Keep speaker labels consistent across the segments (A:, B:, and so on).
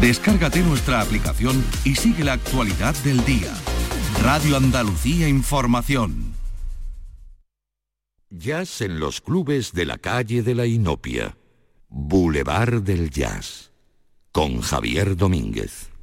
A: Descárgate nuestra aplicación y sigue la actualidad del día. Radio Andalucía Información.
B: Jazz en los clubes de la calle de la Inopia. Boulevard del Jazz. Con Javier Domínguez.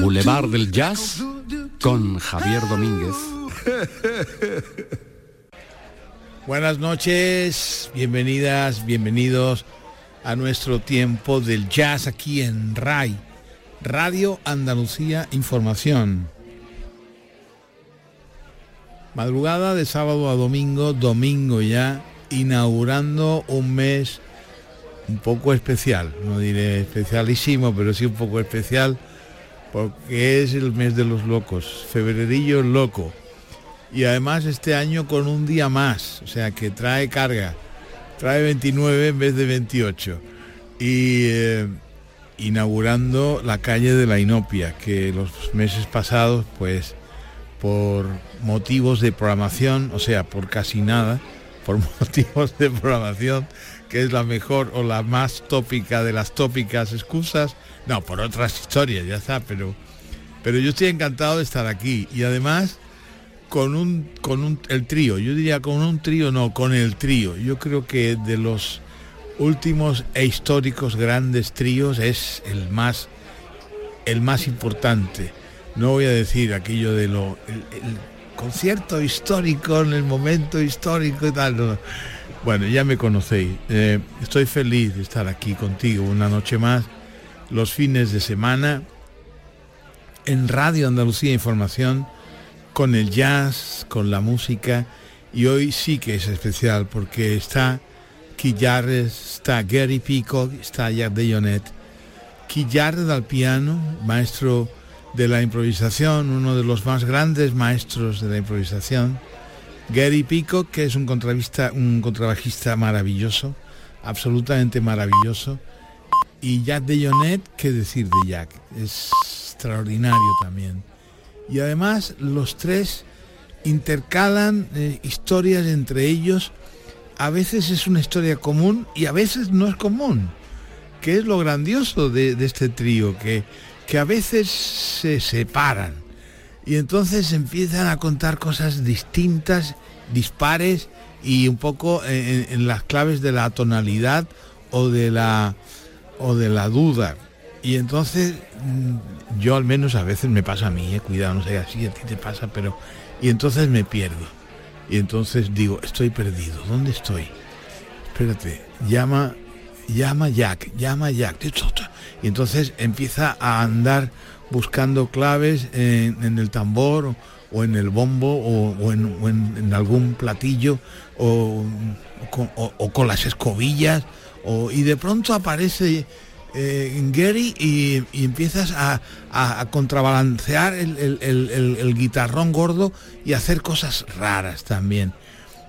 C: Boulevard del Jazz con Javier Domínguez.
D: Buenas noches, bienvenidas, bienvenidos a nuestro tiempo del jazz aquí en RAI, Radio Andalucía Información. Madrugada de sábado a domingo, domingo ya, inaugurando un mes un poco especial, no diré especialísimo, pero sí un poco especial, porque es el mes de los locos, febrerillo loco. Y además este año con un día más, o sea que trae carga, trae 29 en vez de 28. Y eh, inaugurando la calle de la Inopia, que los meses pasados, pues por motivos de programación, o sea, por casi nada, por motivos de programación, que es la mejor o la más tópica de las tópicas excusas, no, por otras historias, ya está, pero, pero yo estoy encantado de estar aquí y además con un, con un, el trío, yo diría con un trío, no, con el trío. Yo creo que de los últimos e históricos grandes tríos es el más, el más importante. No voy a decir aquello de lo, el, concierto histórico en el momento histórico y tal. Bueno, ya me conocéis. Eh, estoy feliz de estar aquí contigo una noche más, los fines de semana, en Radio Andalucía Información, con el jazz, con la música. Y hoy sí que es especial porque está Quillares, está Gary Peacock, está Jack Dejonet. Quillares al piano, maestro de la improvisación, uno de los más grandes maestros de la improvisación Gary Peacock, que es un, contrabajista maravilloso, absolutamente maravilloso. Y Jack de Jonet, qué decir de Jack, es extraordinario también. Y además los tres intercalan eh, historias entre ellos. A veces es una historia común y a veces no es común, que es lo grandioso de, este trío, que, que a veces se separan y entonces empiezan a contar cosas distintas, dispares y un poco en, las claves de la tonalidad o de la o de la duda. Y entonces mm, yo al menos a veces me pasa a mí, eh, cuidado, no sé así a ti te pasa, pero y entonces me pierdo. Y entonces digo, estoy perdido, ¿dónde estoy? Espérate, llama llama Jack, llama Jack. Y entonces empieza a andar buscando claves en, el tambor o en el bombo o, en, algún platillo o, con las escobillas y de pronto aparece eh, Gary y, empiezas a, contrabalancear el, guitarrón gordo y hacer cosas raras también.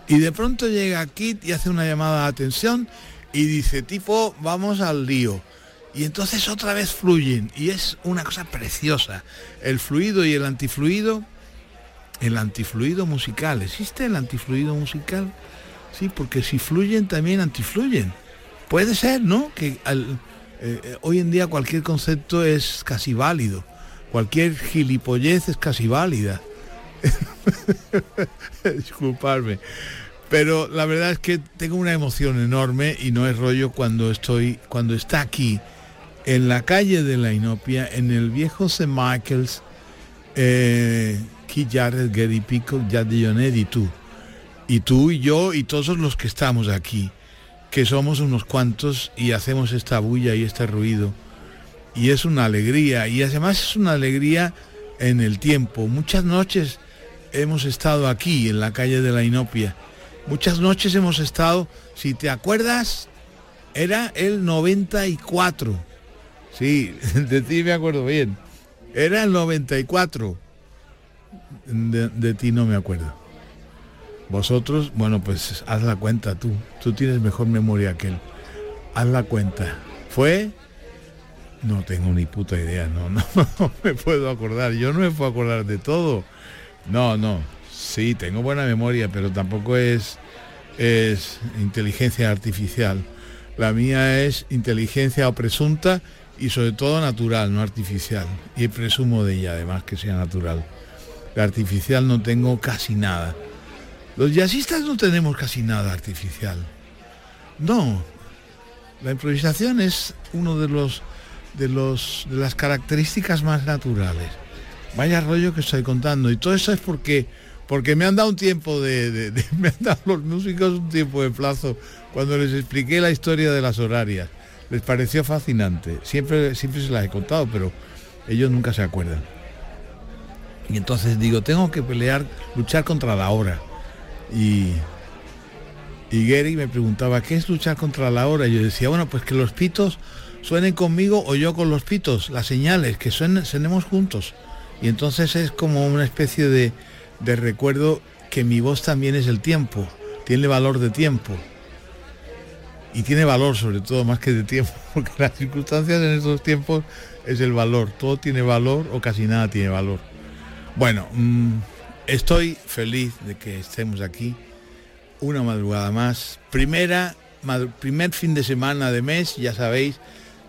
D: Y de pronto llega Kit y hace una llamada de atención y dice, tipo, vamos al lío y entonces otra vez fluyen y es una cosa preciosa. El fluido y el antifluido, el antifluido musical, ¿existe el antifluido musical? Sí, porque si fluyen también antifluyen. Puede ser, ¿no? Que eh, hoy en día cualquier concepto es casi válido, cualquier gilipollez es casi válida. Disculparme. Pero la verdad es que tengo una emoción enorme y no es rollo cuando estoy, cuando está aquí en la calle de la Inopia, en el viejo St. Michael's, eh, Jared, Gary Pico, Jonet y tú. Y tú y yo y todos los que estamos aquí, que somos unos cuantos y hacemos esta bulla y este ruido. Y es una alegría, y además es una alegría en el tiempo. Muchas noches hemos estado aquí, en la calle de la Inopia. Muchas noches hemos estado, si te acuerdas, era el 94 Sí, de ti me acuerdo bien. Era el 94. De, ti no me acuerdo. Vosotros, bueno, pues haz la cuenta tú. Tú tienes mejor memoria que él. Haz la cuenta. ¿Fue? No tengo ni puta idea, no, no, no me puedo acordar. Yo no me puedo acordar de todo. No, no. Sí, tengo buena memoria, pero tampoco es, es inteligencia artificial. La mía es inteligencia o presunta y sobre todo natural, no artificial. Y presumo de ella además que sea natural. La artificial no tengo casi nada. Los jazzistas no tenemos casi nada artificial. No. La improvisación es uno de los de, los, de las características más naturales. Vaya rollo que estoy contando. Y todo eso es porque, porque me han dado un tiempo de, me han dado los músicos un tiempo de plazo cuando les expliqué la historia de las horarias. Les pareció fascinante. Siempre, siempre se las he contado, pero ellos nunca se acuerdan. Y entonces digo, tengo que pelear, luchar contra la hora. Y, y Gary me preguntaba, ¿qué es luchar contra la hora? Y yo decía, bueno, pues que los pitos suenen conmigo o yo con los pitos, las señales, que suenen, sonemos juntos. Y entonces es como una especie de, de recuerdo que mi voz también es el tiempo, tiene valor de tiempo. Y tiene valor sobre todo más que de tiempo, porque las circunstancias en estos tiempos es el valor. Todo tiene valor o casi nada tiene valor. Bueno, mm, estoy feliz de que estemos aquí. Una madrugada más. Primera, primer fin de semana de mes, ya sabéis,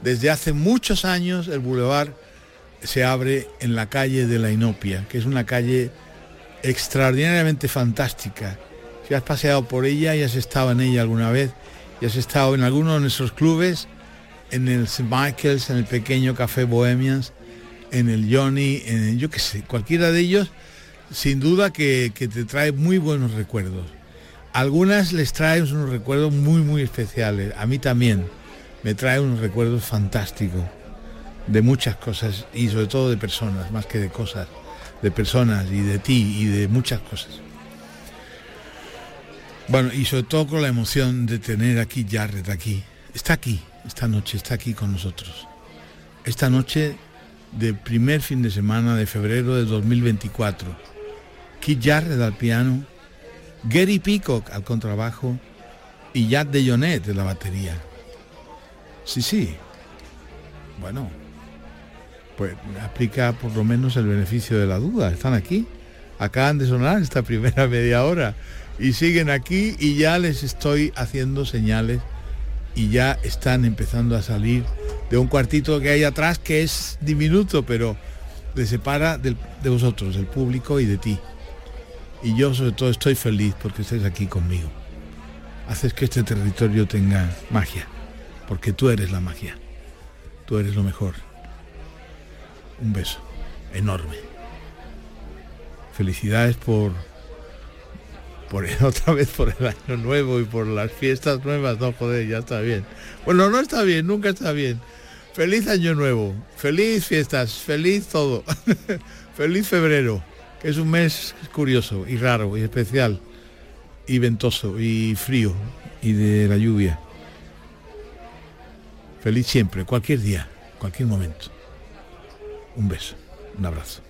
D: desde hace muchos años el Boulevard se abre en la calle de la Inopia, que es una calle extraordinariamente fantástica. Si has paseado por ella y has estado en ella alguna vez, y has estado en alguno de nuestros clubes, en el St. Michael's, en el pequeño Café Bohemians, en el Johnny, en yo qué sé, cualquiera de ellos, sin duda que, que, te trae muy buenos recuerdos. Algunas les trae unos recuerdos muy, muy especiales. A mí también me trae unos recuerdos fantásticos de muchas cosas y sobre todo de personas, más que de cosas, de personas y de ti y de muchas cosas. Bueno, y sobre todo con la emoción de tener aquí Jarrett aquí. Está aquí, esta noche, está aquí con nosotros. Esta noche de primer fin de semana de febrero de 2024. Keith Jarrett al piano, Gary Peacock al contrabajo y Jack de Jonet de la batería. Sí, sí. Bueno, pues aplica por lo menos el beneficio de la duda. Están aquí, acaban de sonar esta primera media hora y siguen aquí y ya les estoy haciendo señales y ya están empezando a salir de un cuartito que hay atrás que es diminuto, pero les separa de vosotros, del público y de ti. Y yo sobre todo estoy feliz porque estés aquí conmigo. Haces que este territorio tenga magia, porque tú eres la magia. Tú eres lo mejor. Un beso enorme. Felicidades por por otra vez por el año nuevo y por las fiestas nuevas, no joder, ya está bien. Bueno, no está bien, nunca está bien. Feliz año nuevo, feliz fiestas, feliz todo. feliz febrero, que es un mes curioso y raro y especial y ventoso y frío y de la lluvia. Feliz siempre, cualquier día, cualquier momento. Un beso, un abrazo.